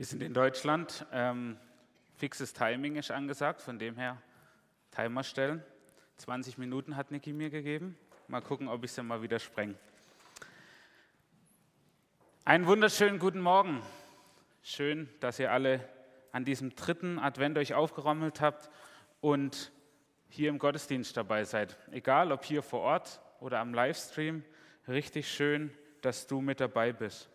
Wir sind in Deutschland. Ähm, fixes Timing ist angesagt, von dem her Timer stellen. 20 Minuten hat Niki mir gegeben. Mal gucken, ob ich sie mal wieder spreng. Einen wunderschönen guten Morgen. Schön, dass ihr alle an diesem dritten Advent euch aufgerommelt habt und hier im Gottesdienst dabei seid. Egal ob hier vor Ort oder am Livestream, richtig schön, dass du mit dabei bist.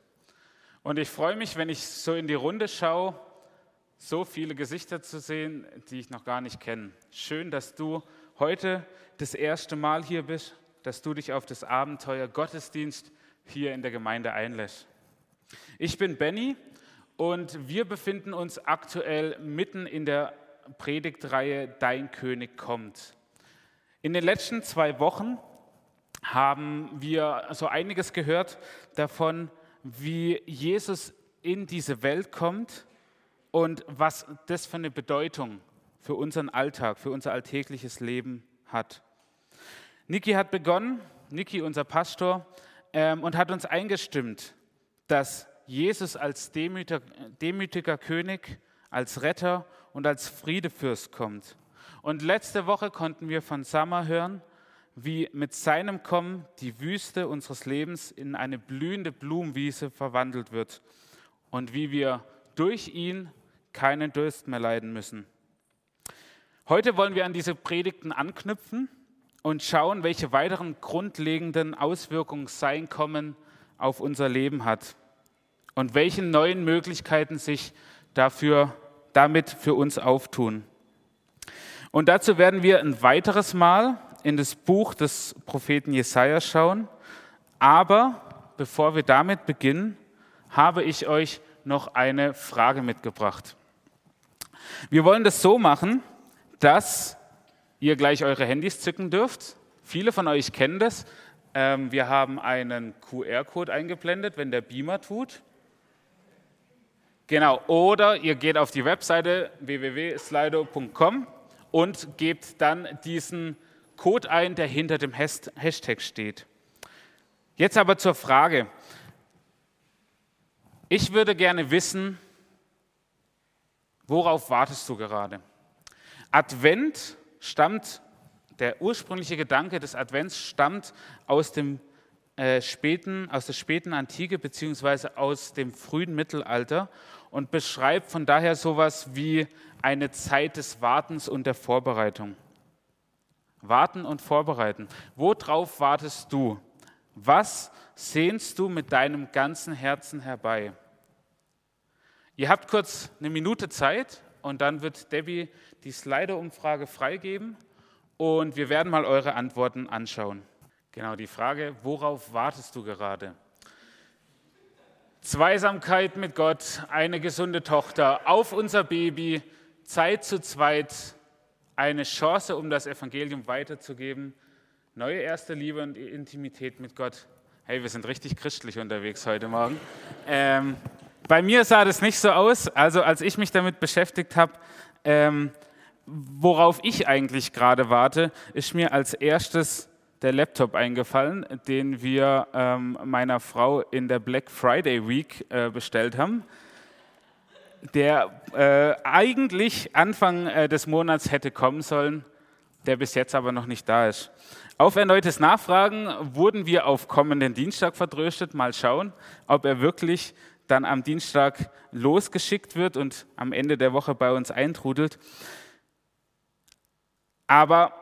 Und ich freue mich, wenn ich so in die Runde schaue, so viele Gesichter zu sehen, die ich noch gar nicht kenne. Schön, dass du heute das erste Mal hier bist, dass du dich auf das Abenteuer Gottesdienst hier in der Gemeinde einlässt. Ich bin Benny und wir befinden uns aktuell mitten in der Predigtreihe Dein König kommt. In den letzten zwei Wochen haben wir so einiges gehört davon, wie Jesus in diese Welt kommt und was das für eine Bedeutung für unseren Alltag, für unser alltägliches Leben hat. Niki hat begonnen, Niki, unser Pastor, ähm, und hat uns eingestimmt, dass Jesus als demütiger, demütiger König, als Retter und als Friedefürst kommt. Und letzte Woche konnten wir von Sammer hören, wie mit seinem Kommen die Wüste unseres Lebens in eine blühende Blumenwiese verwandelt wird und wie wir durch ihn keinen Durst mehr leiden müssen. Heute wollen wir an diese Predigten anknüpfen und schauen, welche weiteren grundlegenden Auswirkungen sein Kommen auf unser Leben hat und welche neuen Möglichkeiten sich dafür damit für uns auftun. Und dazu werden wir ein weiteres Mal in das Buch des Propheten Jesaja schauen. Aber bevor wir damit beginnen, habe ich euch noch eine Frage mitgebracht. Wir wollen das so machen, dass ihr gleich eure Handys zücken dürft. Viele von euch kennen das. Ähm, wir haben einen QR-Code eingeblendet, wenn der Beamer tut. Genau, oder ihr geht auf die Webseite www.slido.com und gebt dann diesen Code ein, der hinter dem Hashtag steht. Jetzt aber zur Frage. Ich würde gerne wissen, worauf wartest du gerade? Advent stammt, der ursprüngliche Gedanke des Advents stammt aus dem äh, späten, aus der späten Antike beziehungsweise aus dem frühen Mittelalter und beschreibt von daher sowas wie eine Zeit des Wartens und der Vorbereitung. Warten und vorbereiten. Worauf wartest du? Was sehnst du mit deinem ganzen Herzen herbei? Ihr habt kurz eine Minute Zeit und dann wird Debbie die Slido-Umfrage freigeben und wir werden mal eure Antworten anschauen. Genau, die Frage, worauf wartest du gerade? Zweisamkeit mit Gott, eine gesunde Tochter, auf unser Baby, Zeit zu zweit, eine Chance, um das Evangelium weiterzugeben, neue erste Liebe und Intimität mit Gott. Hey, wir sind richtig christlich unterwegs heute Morgen. Ähm, bei mir sah das nicht so aus. Also als ich mich damit beschäftigt habe, ähm, worauf ich eigentlich gerade warte, ist mir als erstes der Laptop eingefallen, den wir ähm, meiner Frau in der Black Friday Week äh, bestellt haben der äh, eigentlich Anfang äh, des Monats hätte kommen sollen, der bis jetzt aber noch nicht da ist. Auf erneutes Nachfragen wurden wir auf kommenden Dienstag vertröstet. Mal schauen, ob er wirklich dann am Dienstag losgeschickt wird und am Ende der Woche bei uns eintrudelt. Aber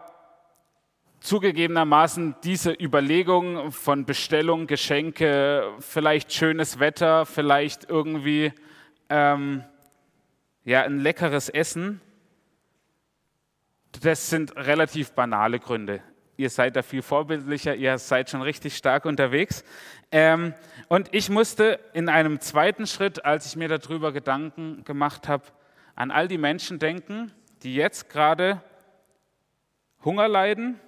zugegebenermaßen diese Überlegung von Bestellung, Geschenke, vielleicht schönes Wetter, vielleicht irgendwie ähm, ja, ein leckeres Essen, das sind relativ banale Gründe. Ihr seid da viel vorbildlicher, ihr seid schon richtig stark unterwegs. Ähm, und ich musste in einem zweiten Schritt, als ich mir darüber Gedanken gemacht habe, an all die Menschen denken, die jetzt gerade Hunger leiden,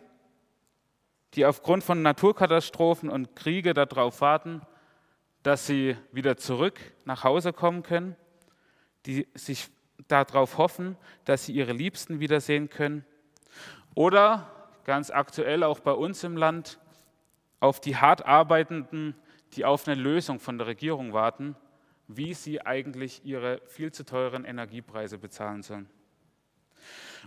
die aufgrund von Naturkatastrophen und Kriege darauf warten, dass sie wieder zurück nach Hause kommen können die sich darauf hoffen, dass sie ihre Liebsten wiedersehen können. Oder ganz aktuell auch bei uns im Land auf die hart arbeitenden, die auf eine Lösung von der Regierung warten, wie sie eigentlich ihre viel zu teuren Energiepreise bezahlen sollen.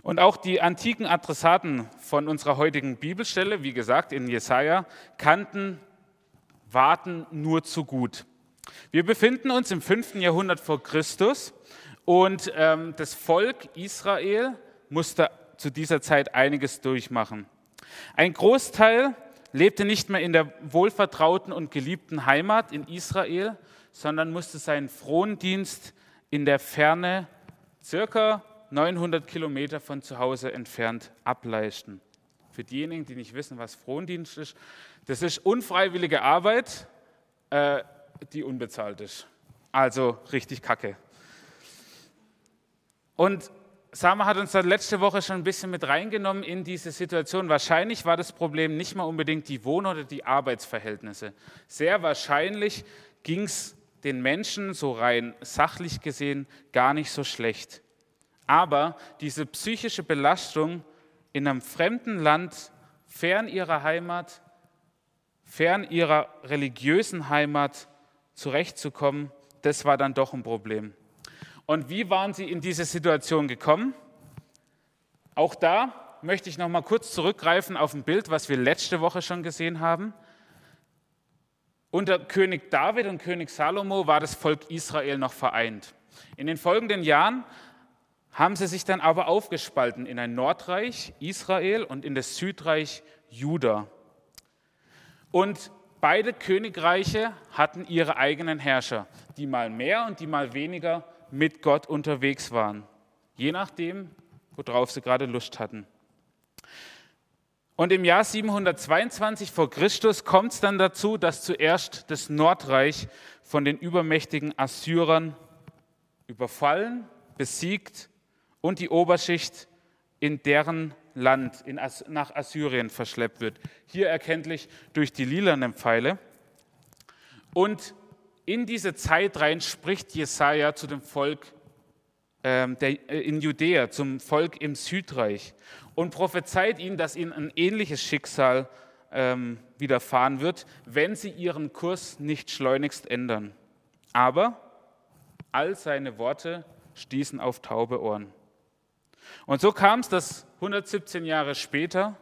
Und auch die antiken Adressaten von unserer heutigen Bibelstelle, wie gesagt in Jesaja, kannten Warten nur zu gut. Wir befinden uns im 5. Jahrhundert vor Christus und ähm, das Volk Israel musste zu dieser Zeit einiges durchmachen. Ein Großteil lebte nicht mehr in der wohlvertrauten und geliebten Heimat in Israel, sondern musste seinen Frondienst in der Ferne, circa 900 Kilometer von zu Hause entfernt, ableisten. Für diejenigen, die nicht wissen, was Frondienst ist, das ist unfreiwillige Arbeit, äh, die unbezahlt ist. Also richtig kacke. Und Sama hat uns dann letzte Woche schon ein bisschen mit reingenommen in diese Situation. Wahrscheinlich war das Problem nicht mal unbedingt die Wohn- oder die Arbeitsverhältnisse. Sehr wahrscheinlich ging es den Menschen so rein sachlich gesehen gar nicht so schlecht. Aber diese psychische Belastung in einem fremden Land, fern ihrer Heimat, fern ihrer religiösen Heimat zurechtzukommen, das war dann doch ein Problem. Und wie waren sie in diese Situation gekommen? Auch da möchte ich noch mal kurz zurückgreifen auf ein Bild, was wir letzte Woche schon gesehen haben. Unter König David und König Salomo war das Volk Israel noch vereint. In den folgenden Jahren haben sie sich dann aber aufgespalten in ein Nordreich Israel und in das Südreich Juda. Und beide Königreiche hatten ihre eigenen Herrscher, die mal mehr und die mal weniger mit Gott unterwegs waren, je nachdem, worauf sie gerade Lust hatten. Und im Jahr 722 vor Christus kommt es dann dazu, dass zuerst das Nordreich von den übermächtigen Assyrern überfallen, besiegt und die Oberschicht in deren Land in As nach Assyrien verschleppt wird. Hier erkenntlich durch die lilanen Pfeile. Und in diese Zeit rein spricht Jesaja zu dem Volk ähm, der, äh, in Judäa, zum Volk im Südreich und prophezeit ihnen, dass ihnen ein ähnliches Schicksal ähm, widerfahren wird, wenn sie ihren Kurs nicht schleunigst ändern. Aber all seine Worte stießen auf taube Ohren. Und so kam es, dass 117 Jahre später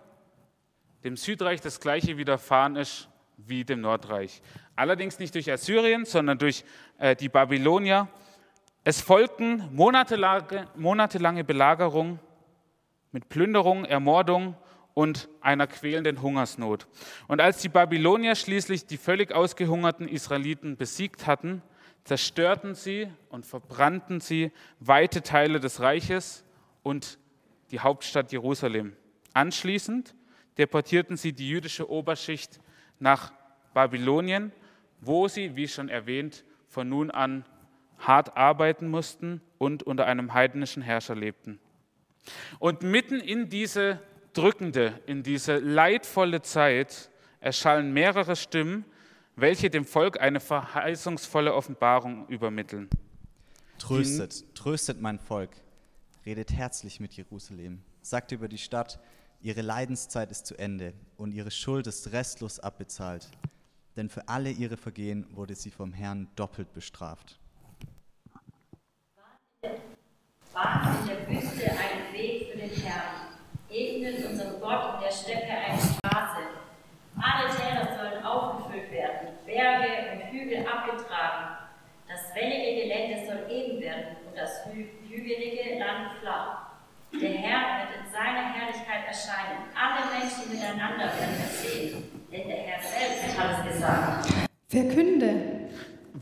dem Südreich das gleiche widerfahren ist wie dem Nordreich. Allerdings nicht durch Assyrien, sondern durch äh, die Babylonier. Es folgten monatelange, monatelange Belagerung mit Plünderung, Ermordung und einer quälenden Hungersnot. Und als die Babylonier schließlich die völlig ausgehungerten Israeliten besiegt hatten, zerstörten sie und verbrannten sie weite Teile des Reiches und die Hauptstadt Jerusalem. Anschließend deportierten sie die jüdische Oberschicht nach Babylonien, wo sie, wie schon erwähnt, von nun an hart arbeiten mussten und unter einem heidnischen Herrscher lebten. Und mitten in diese drückende, in diese leidvolle Zeit erschallen mehrere Stimmen, welche dem Volk eine verheißungsvolle Offenbarung übermitteln. Tröstet, tröstet mein Volk, redet herzlich mit Jerusalem, sagt über die Stadt, ihre Leidenszeit ist zu Ende und ihre Schuld ist restlos abbezahlt, denn für alle ihre Vergehen wurde sie vom Herrn doppelt bestraft. Bahnt in der Wüste einen Weg für den Herrn, ebnet unserem Gott in der Steppe eine Straße. Alle Täler sollen aufgefüllt werden, Berge und Hügel abgetragen. Das wellige Gelände soll eben werden und das hü hügelige Land flach. Der Herr wird in seiner Herrlichkeit erscheinen. Alle Menschen miteinander werden es sehen, denn der Herr selbst hat es gesagt. Verkünde,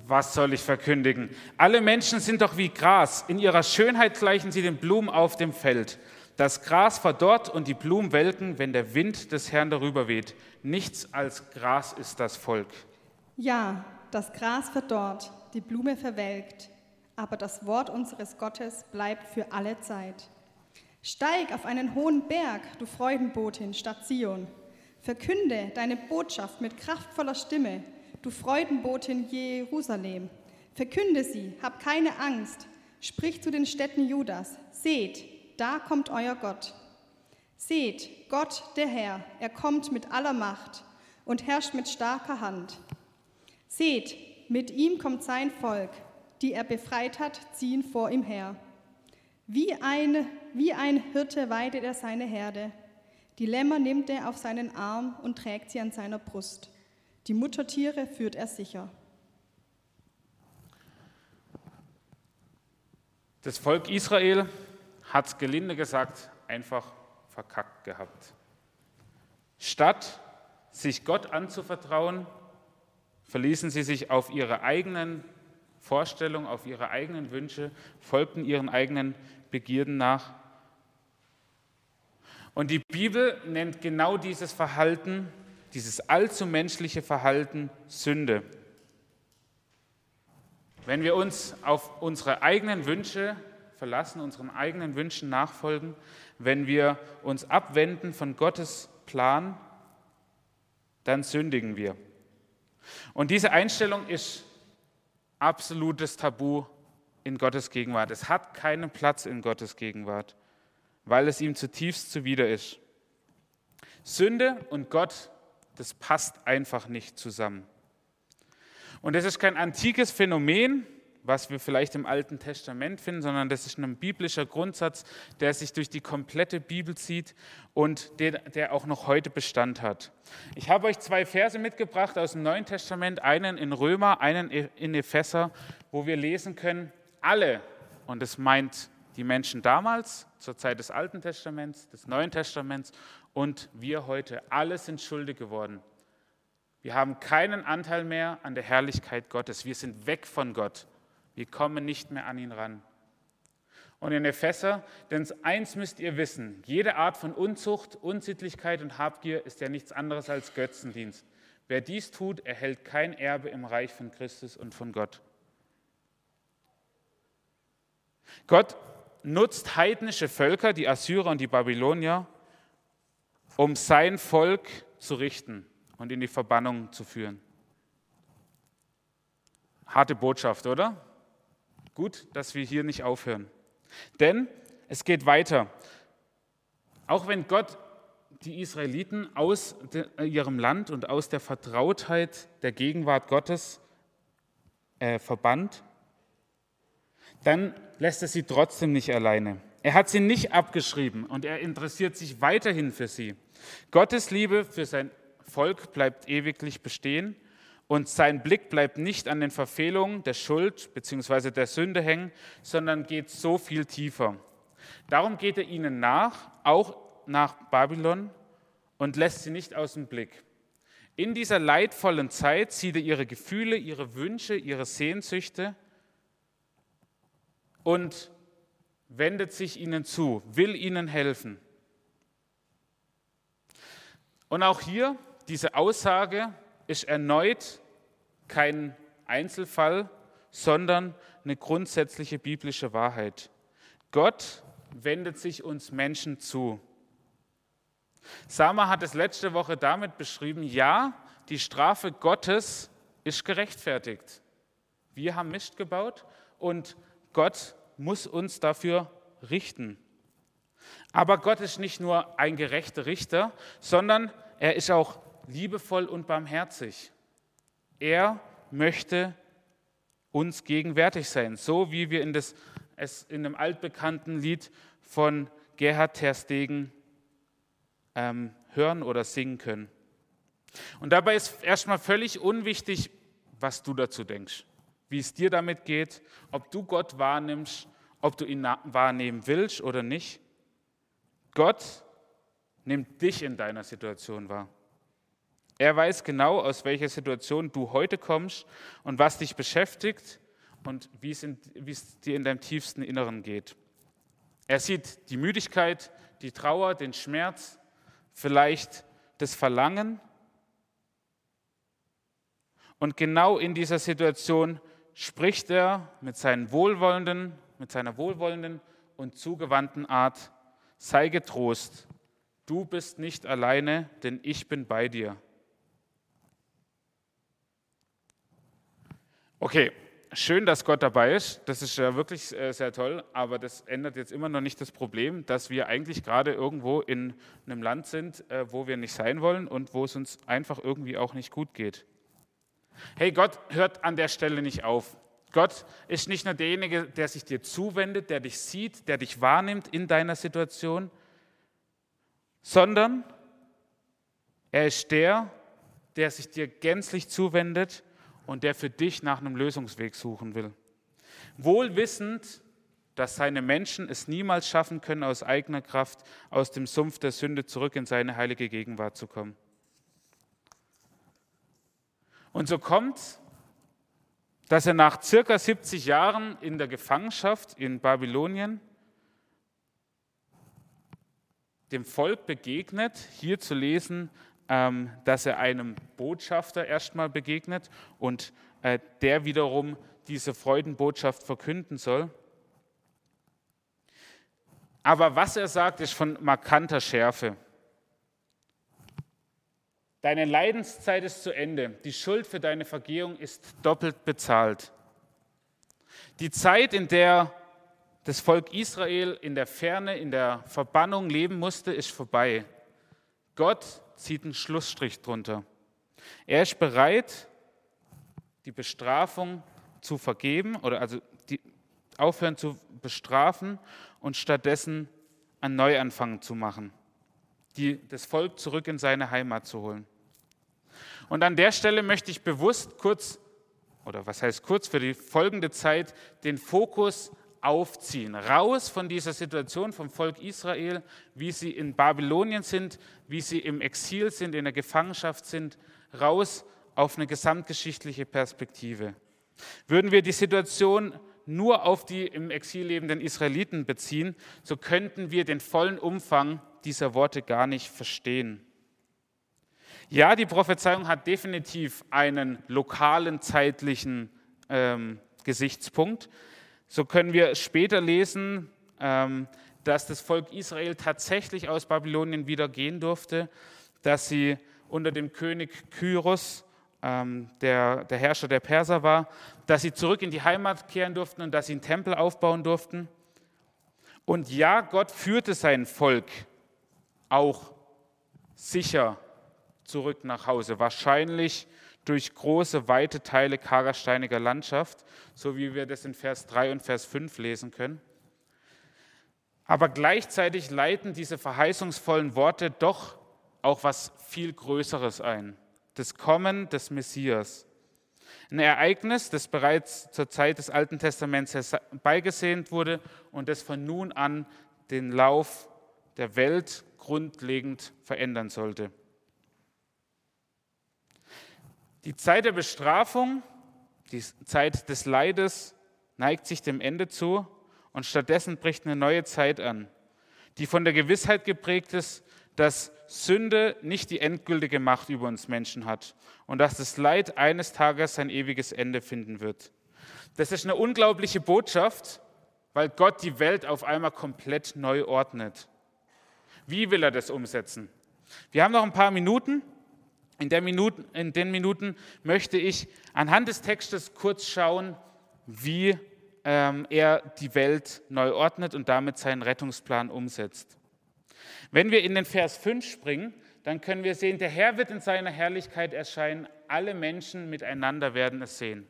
was soll ich verkündigen? Alle Menschen sind doch wie Gras. In ihrer Schönheit gleichen sie den Blumen auf dem Feld. Das Gras verdorrt und die Blumen welken, wenn der Wind des Herrn darüber weht. Nichts als Gras ist das Volk. ja, das Gras verdorrt, die Blume verwelkt, aber das Wort unseres Gottes bleibt für alle Zeit. Steig auf einen hohen Berg, du Freudenbotin, Stadt Zion. Verkünde deine Botschaft mit kraftvoller Stimme, du Freudenbotin Jerusalem. Verkünde sie, hab keine Angst. Sprich zu den Städten Judas. Seht, da kommt euer Gott. Seht, Gott der Herr, er kommt mit aller Macht und herrscht mit starker Hand. Seht, mit ihm kommt sein Volk, die er befreit hat, ziehen vor ihm her. Wie ein, wie ein Hirte weidet er seine Herde. Die Lämmer nimmt er auf seinen Arm und trägt sie an seiner Brust. Die Muttertiere führt er sicher. Das Volk Israel hat gelinde gesagt einfach verkackt gehabt. Statt sich Gott anzuvertrauen, verließen sie sich auf ihre eigenen Vorstellungen, auf ihre eigenen Wünsche, folgten ihren eigenen Begierden nach. Und die Bibel nennt genau dieses Verhalten, dieses allzu menschliche Verhalten Sünde. Wenn wir uns auf unsere eigenen Wünsche verlassen, unseren eigenen Wünschen nachfolgen, wenn wir uns abwenden von Gottes Plan, dann sündigen wir. Und diese Einstellung ist absolutes Tabu in Gottes Gegenwart. Es hat keinen Platz in Gottes Gegenwart, weil es ihm zutiefst zuwider ist. Sünde und Gott, das passt einfach nicht zusammen. Und es ist kein antikes Phänomen, was wir vielleicht im Alten Testament finden, sondern das ist ein biblischer Grundsatz, der sich durch die komplette Bibel zieht und der, der auch noch heute Bestand hat. Ich habe euch zwei Verse mitgebracht aus dem Neuen Testament, einen in Römer, einen in Epheser, wo wir lesen können, alle, und es meint die Menschen damals, zur Zeit des Alten Testaments, des Neuen Testaments und wir heute, alle sind schuldig geworden. Wir haben keinen Anteil mehr an der Herrlichkeit Gottes. Wir sind weg von Gott. Wir kommen nicht mehr an ihn ran. Und in Epheser, denn eins müsst ihr wissen, jede Art von Unzucht, Unsittlichkeit und Habgier ist ja nichts anderes als Götzendienst. Wer dies tut, erhält kein Erbe im Reich von Christus und von Gott. Gott nutzt heidnische Völker, die Assyrer und die Babylonier, um sein Volk zu richten und in die Verbannung zu führen. Harte Botschaft, oder? Gut, dass wir hier nicht aufhören. Denn es geht weiter. Auch wenn Gott die Israeliten aus ihrem Land und aus der Vertrautheit der Gegenwart Gottes äh, verbannt, dann lässt er sie trotzdem nicht alleine. Er hat sie nicht abgeschrieben und er interessiert sich weiterhin für sie. Gottes Liebe für sein Volk bleibt ewiglich bestehen und sein Blick bleibt nicht an den Verfehlungen der Schuld bzw. der Sünde hängen, sondern geht so viel tiefer. Darum geht er ihnen nach, auch nach Babylon, und lässt sie nicht aus dem Blick. In dieser leidvollen Zeit sieht er ihre Gefühle, ihre Wünsche, ihre Sehnsüchte und wendet sich ihnen zu, will ihnen helfen. Und auch hier diese Aussage, ist erneut kein Einzelfall, sondern eine grundsätzliche biblische Wahrheit. Gott wendet sich uns Menschen zu. Sama hat es letzte Woche damit beschrieben, ja, die Strafe Gottes ist gerechtfertigt. Wir haben Mist gebaut und Gott muss uns dafür richten. Aber Gott ist nicht nur ein gerechter Richter, sondern er ist auch liebevoll und barmherzig. Er möchte uns gegenwärtig sein, so wie wir in, das, es in dem altbekannten Lied von Gerhard Terstegen ähm, hören oder singen können. Und dabei ist erstmal völlig unwichtig, was du dazu denkst, wie es dir damit geht, ob du Gott wahrnimmst, ob du ihn wahrnehmen willst oder nicht. Gott nimmt dich in deiner Situation wahr. Er weiß genau, aus welcher Situation du heute kommst und was dich beschäftigt und wie es, in, wie es dir in deinem tiefsten Inneren geht. Er sieht die Müdigkeit, die Trauer, den Schmerz, vielleicht das Verlangen. Und genau in dieser Situation spricht er mit, seinen wohlwollenden, mit seiner wohlwollenden und zugewandten Art, sei getrost, du bist nicht alleine, denn ich bin bei dir. Okay, schön, dass Gott dabei ist. Das ist ja wirklich äh, sehr toll, aber das ändert jetzt immer noch nicht das Problem, dass wir eigentlich gerade irgendwo in einem Land sind, äh, wo wir nicht sein wollen und wo es uns einfach irgendwie auch nicht gut geht. Hey, Gott hört an der Stelle nicht auf. Gott ist nicht nur derjenige, der sich dir zuwendet, der dich sieht, der dich wahrnimmt in deiner Situation, sondern er ist der, der sich dir gänzlich zuwendet und der für dich nach einem Lösungsweg suchen will. Wohl wissend, dass seine Menschen es niemals schaffen können, aus eigener Kraft aus dem Sumpf der Sünde zurück in seine heilige Gegenwart zu kommen. Und so kommt, dass er nach circa 70 Jahren in der Gefangenschaft in Babylonien dem Volk begegnet, hier zu lesen, dass er einem Botschafter erstmal begegnet und äh, der wiederum diese Freudenbotschaft verkünden soll. Aber was er sagt, ist von markanter Schärfe. Deine Leidenszeit ist zu Ende. Die Schuld für deine Vergehung ist doppelt bezahlt. Die Zeit, in der das Volk Israel in der Ferne, in der Verbannung leben musste, ist vorbei. Gott zieht einen Schlussstrich drunter. Er ist bereit, die Bestrafung zu vergeben oder also die, aufhören zu bestrafen und stattdessen einen Neuanfang zu machen, die, das Volk zurück in seine Heimat zu holen. Und an der Stelle möchte ich bewusst kurz, oder was heißt kurz, für die folgende Zeit den Fokus aufziehen, raus von dieser Situation vom Volk Israel, wie sie in Babylonien sind, wie sie im Exil sind, in der Gefangenschaft sind, raus auf eine gesamtgeschichtliche Perspektive. Würden wir die Situation nur auf die im Exil lebenden Israeliten beziehen, so könnten wir den vollen Umfang dieser Worte gar nicht verstehen. Ja, die Prophezeiung hat definitiv einen lokalen zeitlichen ähm, Gesichtspunkt. So können wir später lesen, ähm, dass das Volk Israel tatsächlich aus Babylonien wieder gehen durfte, dass sie unter dem König Kyros ähm, der, der Herrscher der Perser war, dass sie zurück in die Heimat kehren durften und dass sie einen Tempel aufbauen durften. Und ja, Gott führte sein Volk auch sicher zurück nach Hause, wahrscheinlich durch große, weite Teile kargersteiniger Landschaft, so wie wir das in Vers 3 und Vers 5 lesen können. Aber gleichzeitig leiten diese verheißungsvollen Worte doch auch was viel Größeres ein das Kommen des Messias. Ein Ereignis, das bereits zur Zeit des Alten Testaments herbeigesehnt wurde und das von nun an den Lauf der Welt grundlegend verändern sollte. Die Zeit der Bestrafung, die Zeit des Leides neigt sich dem Ende zu und stattdessen bricht eine neue Zeit an, die von der Gewissheit geprägt ist, dass Sünde nicht die endgültige Macht über uns Menschen hat und dass das Leid eines Tages sein ewiges Ende finden wird. Das ist eine unglaubliche Botschaft, weil Gott die Welt auf einmal komplett neu ordnet. Wie will er das umsetzen? Wir haben noch ein paar Minuten. In, Minuten, in den Minuten möchte ich anhand des Textes kurz schauen, wie ähm, er die Welt neu ordnet und damit seinen Rettungsplan umsetzt. Wenn wir in den Vers 5 springen, dann können wir sehen, der Herr wird in seiner Herrlichkeit erscheinen, alle Menschen miteinander werden es sehen.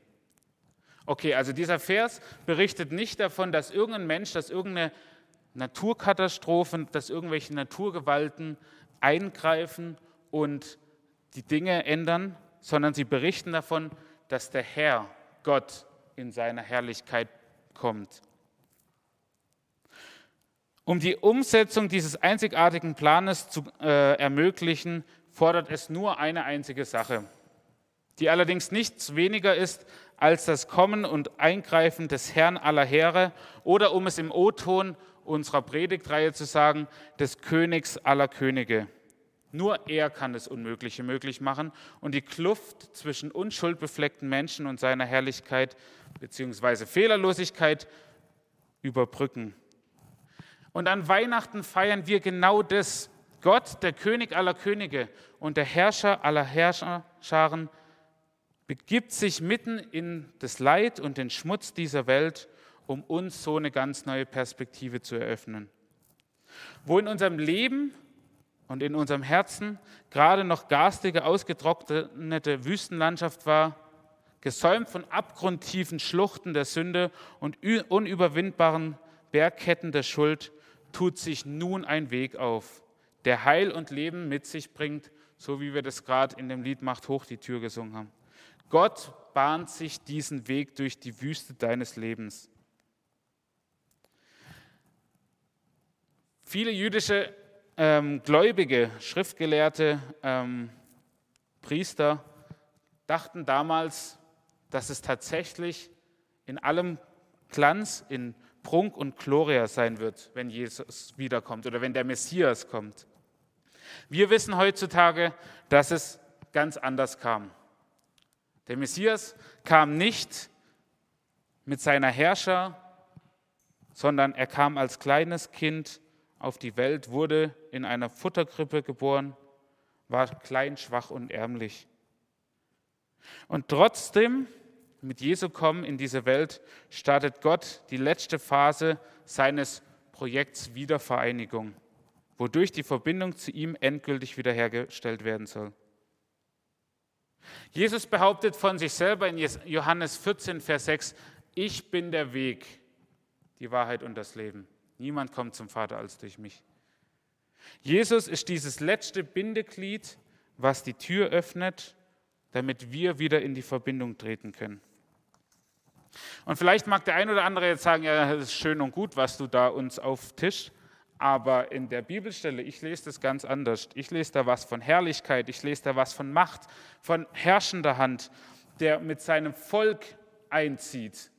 Okay, also dieser Vers berichtet nicht davon, dass irgendein Mensch, dass irgendeine Naturkatastrophen, dass irgendwelche Naturgewalten eingreifen und die Dinge ändern, sondern sie berichten davon, dass der Herr, Gott, in seiner Herrlichkeit kommt. Um die Umsetzung dieses einzigartigen Planes zu äh, ermöglichen, fordert es nur eine einzige Sache, die allerdings nichts weniger ist als das Kommen und Eingreifen des Herrn aller Heere oder um es im O-Ton unserer Predigtreihe zu sagen, des Königs aller Könige. Nur er kann das Unmögliche möglich machen und die Kluft zwischen unschuldbefleckten Menschen und seiner Herrlichkeit bzw. Fehlerlosigkeit überbrücken. Und an Weihnachten feiern wir genau das. Gott, der König aller Könige und der Herrscher aller Herrscharen, begibt sich mitten in das Leid und den Schmutz dieser Welt, um uns so eine ganz neue Perspektive zu eröffnen. Wo in unserem Leben und in unserem Herzen gerade noch garstige, ausgetrocknete Wüstenlandschaft war, gesäumt von abgrundtiefen Schluchten der Sünde und unüberwindbaren Bergketten der Schuld, tut sich nun ein Weg auf, der Heil und Leben mit sich bringt, so wie wir das gerade in dem Lied Macht hoch die Tür gesungen haben. Gott bahnt sich diesen Weg durch die Wüste deines Lebens. Viele jüdische ähm, Gläubige, Schriftgelehrte, ähm, Priester dachten damals, dass es tatsächlich in allem Glanz, in Prunk und Gloria sein wird, wenn Jesus wiederkommt oder wenn der Messias kommt. Wir wissen heutzutage, dass es ganz anders kam. Der Messias kam nicht mit seiner Herrscher, sondern er kam als kleines Kind auf die Welt, wurde in einer Futterkrippe geboren, war klein, schwach und ärmlich. Und trotzdem, mit Jesu Kommen in diese Welt, startet Gott die letzte Phase seines Projekts Wiedervereinigung, wodurch die Verbindung zu ihm endgültig wiederhergestellt werden soll. Jesus behauptet von sich selber in Johannes 14, Vers 6, ich bin der Weg, die Wahrheit und das Leben. Niemand kommt zum Vater als durch mich. Jesus ist dieses letzte Bindeglied, was die Tür öffnet, damit wir wieder in die Verbindung treten können. Und vielleicht mag der ein oder andere jetzt sagen, ja, das ist schön und gut, was du da uns auftischst, aber in der Bibelstelle, ich lese das ganz anders. Ich lese da was von Herrlichkeit, ich lese da was von Macht, von herrschender Hand, der mit seinem Volk einzieht.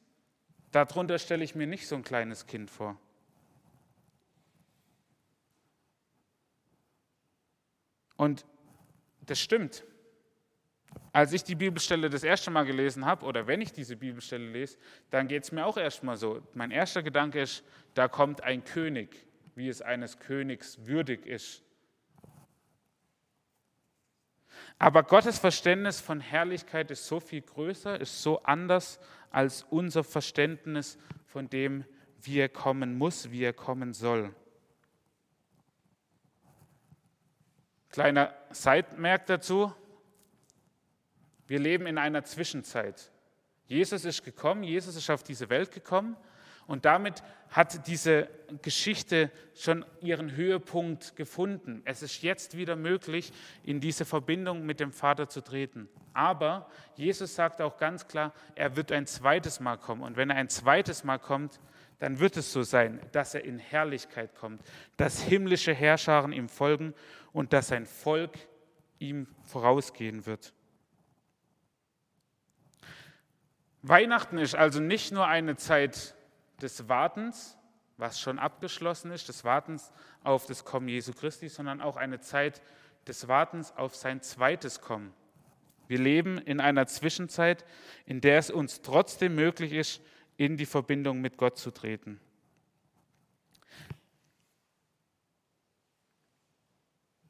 Darunter stelle ich mir nicht so ein kleines Kind vor. Und das stimmt. Als ich die Bibelstelle das erste Mal gelesen habe, oder wenn ich diese Bibelstelle lese, dann geht es mir auch erstmal so. Mein erster Gedanke ist, da kommt ein König wie es eines Königs würdig ist. Aber Gottes Verständnis von Herrlichkeit ist so viel größer, ist so anders als unser Verständnis von dem, wie er kommen muss, wie er kommen soll. Kleiner Seitmerk dazu. Wir leben in einer Zwischenzeit. Jesus ist gekommen, Jesus ist auf diese Welt gekommen und damit hat diese Geschichte schon ihren Höhepunkt gefunden. Es ist jetzt wieder möglich, in diese Verbindung mit dem Vater zu treten. Aber Jesus sagt auch ganz klar, er wird ein zweites Mal kommen. Und wenn er ein zweites Mal kommt, dann wird es so sein, dass er in Herrlichkeit kommt, dass himmlische Herrscharen ihm folgen und dass sein Volk ihm vorausgehen wird. Weihnachten ist also nicht nur eine Zeit des Wartens, was schon abgeschlossen ist, des Wartens auf das Kommen Jesu Christi, sondern auch eine Zeit des Wartens auf sein zweites Kommen. Wir leben in einer Zwischenzeit, in der es uns trotzdem möglich ist, in die Verbindung mit Gott zu treten.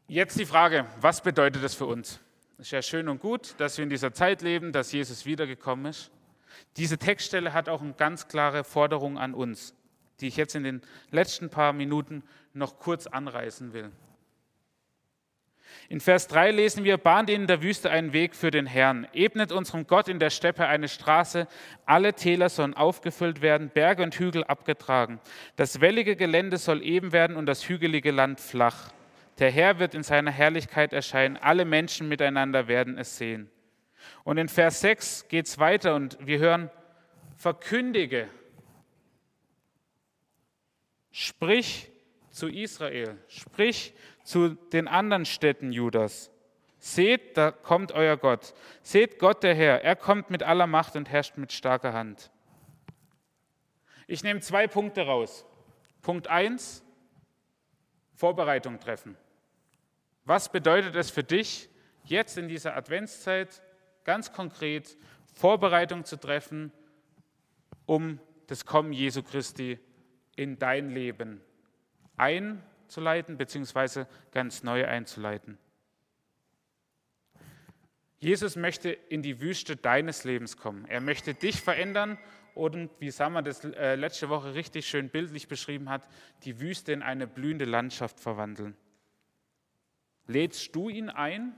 Jetzt die Frage, was bedeutet das für uns? Es ist ja schön und gut, dass wir in dieser Zeit leben, dass Jesus wiedergekommen ist. Diese Textstelle hat auch eine ganz klare Forderung an uns, die ich jetzt in den letzten paar Minuten noch kurz anreißen will. In Vers 3 lesen wir, bahnt in der Wüste einen Weg für den Herrn, ebnet unserem Gott in der Steppe eine Straße, alle Täler sollen aufgefüllt werden, Berge und Hügel abgetragen. Das wellige Gelände soll eben werden und das hügelige Land flach. Der Herr wird in seiner Herrlichkeit erscheinen, alle Menschen miteinander werden es sehen. Und in Vers 6 geht es weiter und wir hören, verkündige, sprich zu Israel, sprich zu den anderen Städten Judas. Seht, da kommt euer Gott. Seht Gott der Herr, er kommt mit aller Macht und herrscht mit starker Hand. Ich nehme zwei Punkte raus. Punkt 1, Vorbereitung treffen. Was bedeutet es für dich, jetzt in dieser Adventszeit ganz konkret Vorbereitung zu treffen, um das Kommen Jesu Christi in dein Leben einzuleiten, beziehungsweise ganz neu einzuleiten. Jesus möchte in die Wüste deines Lebens kommen. Er möchte dich verändern und, wie Sammer das äh, letzte Woche richtig schön bildlich beschrieben hat, die Wüste in eine blühende Landschaft verwandeln. Lädst du ihn ein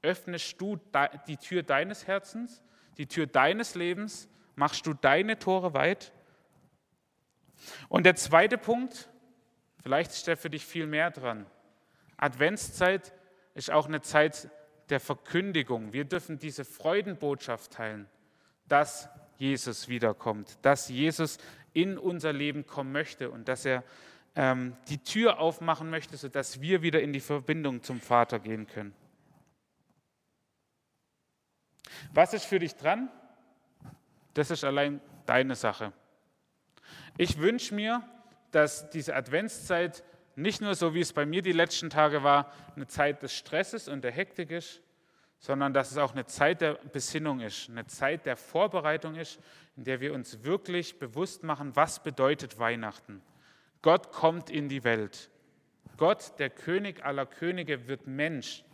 öffnest du die Tür deines Herzens, die Tür deines Lebens, machst du deine Tore weit. Und der zweite Punkt, vielleicht ist der für dich viel mehr dran. Adventszeit ist auch eine Zeit der Verkündigung. Wir dürfen diese Freudenbotschaft teilen, dass Jesus wiederkommt, dass Jesus in unser Leben kommen möchte und dass er ähm, die Tür aufmachen möchte, sodass wir wieder in die Verbindung zum Vater gehen können. Was ist für dich dran? Das ist allein deine Sache. Ich wünsche mir, dass diese Adventszeit nicht nur so, wie es bei mir die letzten Tage war, eine Zeit des Stresses und der Hektik ist, sondern dass es auch eine Zeit der Besinnung ist, eine Zeit der Vorbereitung ist, in der wir uns wirklich bewusst machen, was bedeutet Weihnachten. Gott kommt in die Welt. Gott, der König aller Könige, wird Mensch,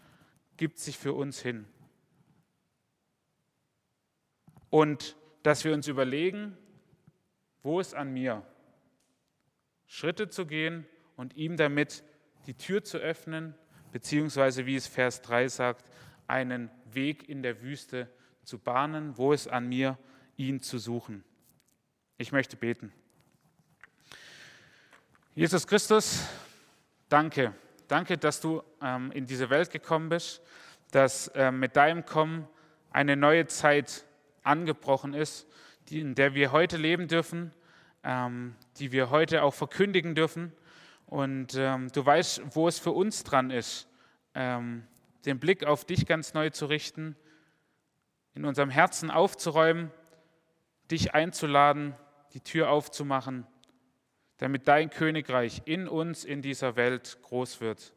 gibt sich für uns hin. Und dass wir uns überlegen, wo ist an mir, Schritte zu gehen und ihm damit die Tür zu öffnen, beziehungsweise, wie es Vers 3 sagt, einen Weg in der Wüste zu bahnen, wo es an mir, ihn zu suchen. Ich möchte beten. Jesus Christus, danke. Danke, dass du ähm, in diese Welt gekommen bist, dass ähm, mit deinem Kommen eine neue Zeit angebrochen ist, die, in der wir heute leben dürfen, ähm, die wir heute auch verkündigen dürfen. Und ähm, du weißt, wo es für uns dran ist, ähm, den Blick auf dich ganz neu zu richten, in unserem Herzen aufzuräumen, dich einzuladen, die Tür aufzumachen damit dein Königreich in uns, in dieser Welt groß wird.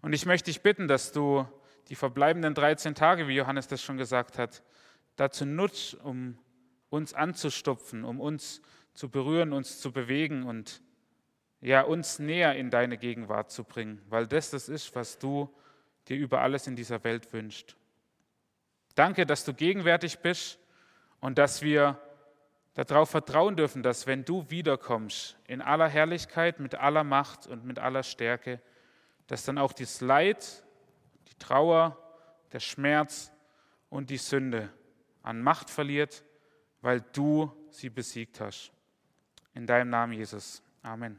Und ich möchte dich bitten, dass du die verbleibenden 13 Tage, wie Johannes das schon gesagt hat, dazu nutzt, um uns anzustupfen, um uns zu berühren, uns zu bewegen und ja, uns näher in deine Gegenwart zu bringen, weil das das ist, was du dir über alles in dieser Welt wünschst. Danke, dass du gegenwärtig bist und dass wir darauf vertrauen dürfen, dass wenn du wiederkommst, in aller Herrlichkeit, mit aller Macht und mit aller Stärke, dass dann auch das Leid, die Trauer, der Schmerz und die Sünde an Macht verliert, weil du sie besiegt hast. In deinem Namen, Jesus. Amen.